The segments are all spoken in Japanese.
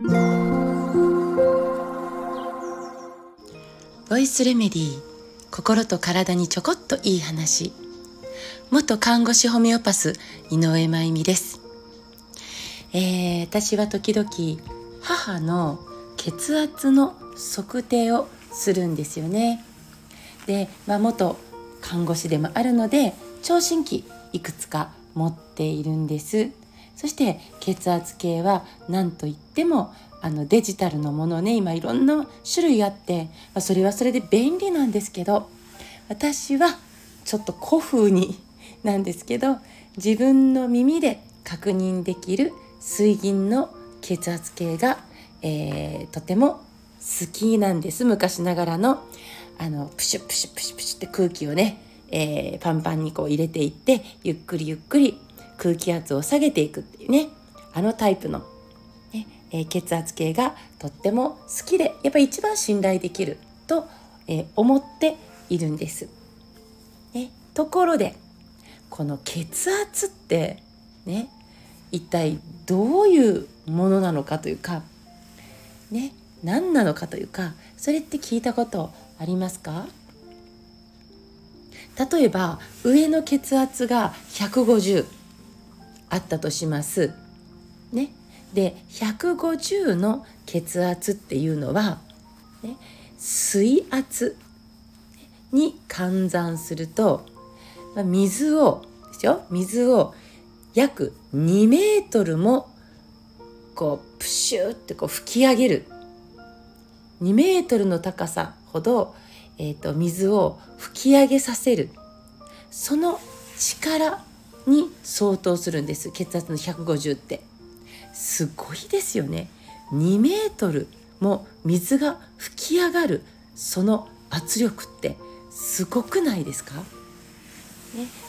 ボイスレメディー心と体にちょこっといい話。元看護師ホメオパス井上真由美です、えー、私は時々母の血圧の測定をするんですよね。で、まあ、元看護師でもあるので聴診器いくつか持っているんです。そして血圧計は何といってもあのデジタルのものね今いろんな種類あって、まあ、それはそれで便利なんですけど私はちょっと古風になんですけど自分の耳で確認できる水銀の血圧計が、えー、とても好きなんです。昔ながらのあのプシュプシュプシュプシュって空気をね、えー、パンパンにこう入れていってゆっくりゆっくり空気圧を下げていくっていうねあのタイプの、ねえー、血圧計がとっても好きでやっぱり一番信頼できると、えー、思っているんです。ね、ところでこの血圧ってね一体どういうものなのかというかね何なのかというかそれって聞いたことありますか？例えば上の血圧が150あったとします。ね、で150の血圧っていうのは、ね、水圧に換算すると、水をですよ。水を約2メートルもこうプシューってこう吹き上げる。2メートルの高さほど、えーと水を吹き上げさせる。その力に相当するんです。血圧の150って。すごいですよね。2メートルも水が吹き上がるその圧力ってすごくないですか、ね、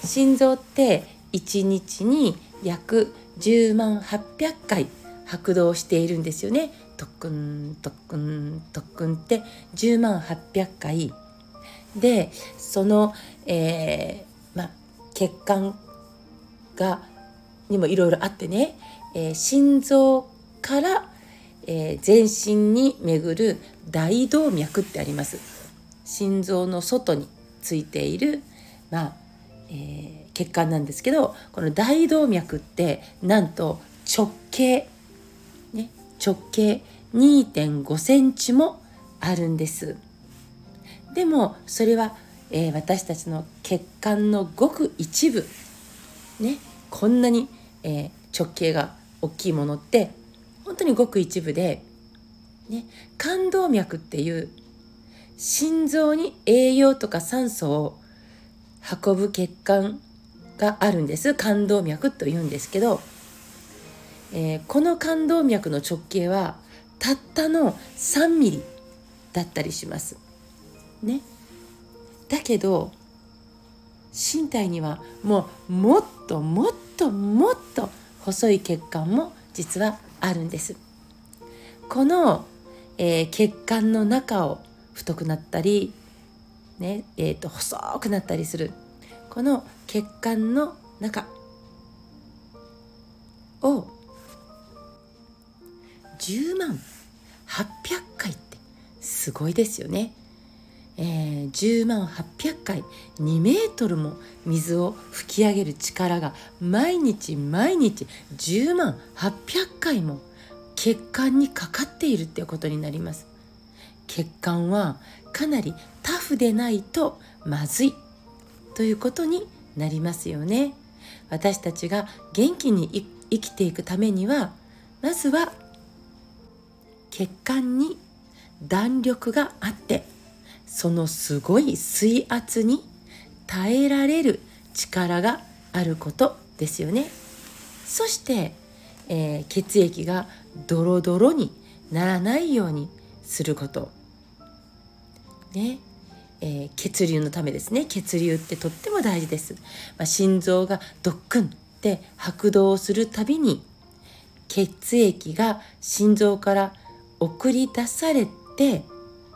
心臓って1日に約10万800回拍動しているんですよね。特訓特訓特訓って。10万800回。でその、えーま、血管がにもいろいろあってね、えー、心臓から、えー、全身に巡る大動脈ってあります。心臓の外についている、まあえー、血管なんですけどこの大動脈ってなんと直径、ね、直径2.5センチもあるんです。でもそれは、えー、私たちの血管のごく一部ねこんなに、えー、直径が大きいものって本当にごく一部で、ね、冠動脈っていう心臓に栄養とか酸素を運ぶ血管があるんです冠動脈というんですけど、えー、この冠動脈の直径はたったの3ミリだったりします。ね、だけど身体にはもうもっともっともっと細い血管も実はあるんです。この、えー、血管の中を太くなったり、ねえーと、細くなったりするこの血管の中を10万800回ってすごいですよね。えー、10万800回2メートルも水を吹き上げる力が毎日毎日10万800回も血管にかかっているっていうことになります。血管はかなりタフでないとまずい。ということになりますよね。私たちが元気に生きていくためにはまずは血管に弾力があってそのすごい水圧に耐えられる力があることですよね。そして、えー、血液がドロドロにならないようにすること。ね。えー、血流のためですね血流ってとっても大事です、まあ、心臓がドックンって拍動するたびに血液が心臓から送り出されて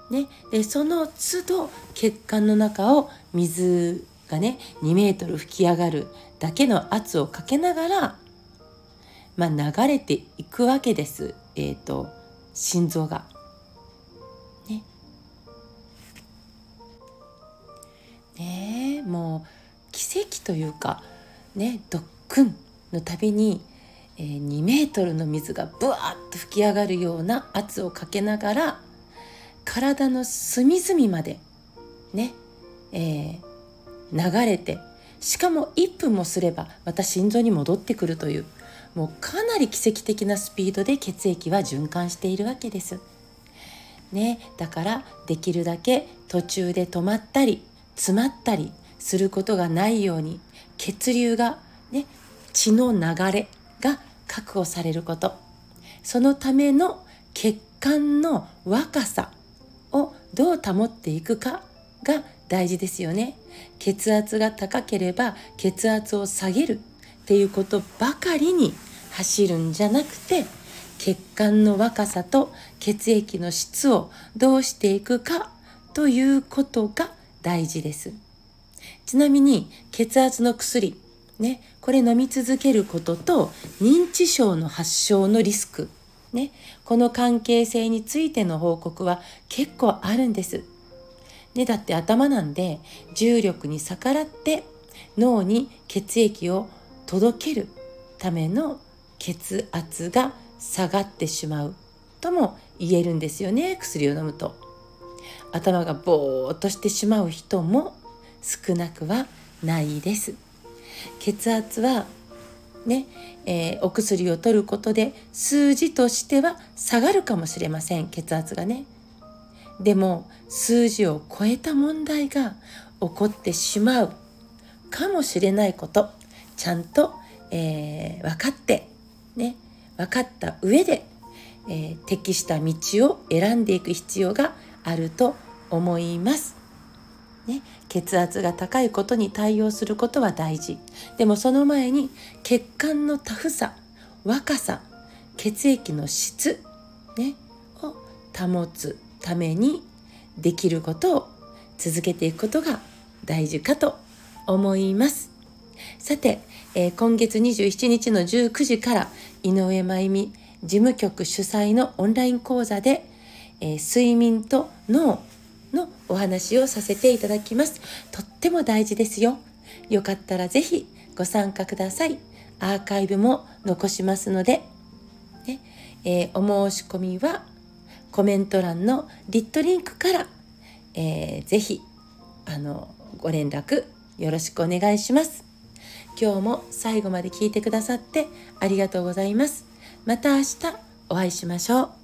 ね、でその都度血管の中を水がね2メートル吹き上がるだけの圧をかけながら、まあ、流れていくわけです。えーと、心臓が。ね。ねもう奇跡というかねドックンのたびに、えー、2メートルの水がブワーッと吹き上がるような圧をかけながら体の隅々までね、えー、流れてしかも1分もすればまた心臓に戻ってくるというもうかなり奇跡的なスピードで血液は循環しているわけです。ね、だからできるだけ途中で止まったり詰まったりすることがないように血流がね血の流れが確保されることそのための血管の若さをどう保っていくかが大事ですよね。血圧が高ければ血圧を下げるっていうことばかりに走るんじゃなくて血管の若さと血液の質をどうしていくかということが大事です。ちなみに血圧の薬ねこれ飲み続けることと認知症の発症のリスクね。この関係性についての報告は結構あるんです。ね、だって頭なんで重力に逆らって脳に血液を届けるための血圧が下がってしまうとも言えるんですよね薬を飲むと。頭がぼーっとしてしまう人も少なくはないです。血圧はね、えー、お薬を取ることで数字としては下がるかもしれません血圧がねでも数字を超えた問題が起こってしまうかもしれないことちゃんと、えー、分かってね分かった上で、えー、適した道を選んでいく必要があると思います。ね、血圧が高いことに対応することは大事。でもその前に血管のタフさ若さ血液の質、ね、を保つためにできることを続けていくことが大事かと思います。さて、えー、今月27日の19時から井上真由美事務局主催のオンライン講座で、えー、睡眠と脳のお話をさせていただきます。とっても大事ですよ。よかったら是非ご参加ください。アーカイブも残しますので、ね。えー、お申し込みはコメント欄のリットリンクから、えー、ぜひあのご連絡よろしくお願いします。今日も最後まで聞いてくださってありがとうございます。また明日お会いしましょう。